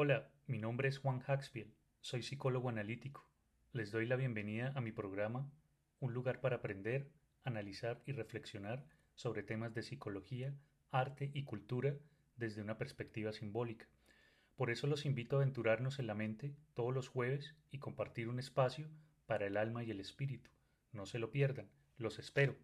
Hola, mi nombre es Juan Haxpiel, soy psicólogo analítico. Les doy la bienvenida a mi programa, un lugar para aprender, analizar y reflexionar sobre temas de psicología, arte y cultura desde una perspectiva simbólica. Por eso los invito a aventurarnos en la mente todos los jueves y compartir un espacio para el alma y el espíritu. No se lo pierdan, los espero.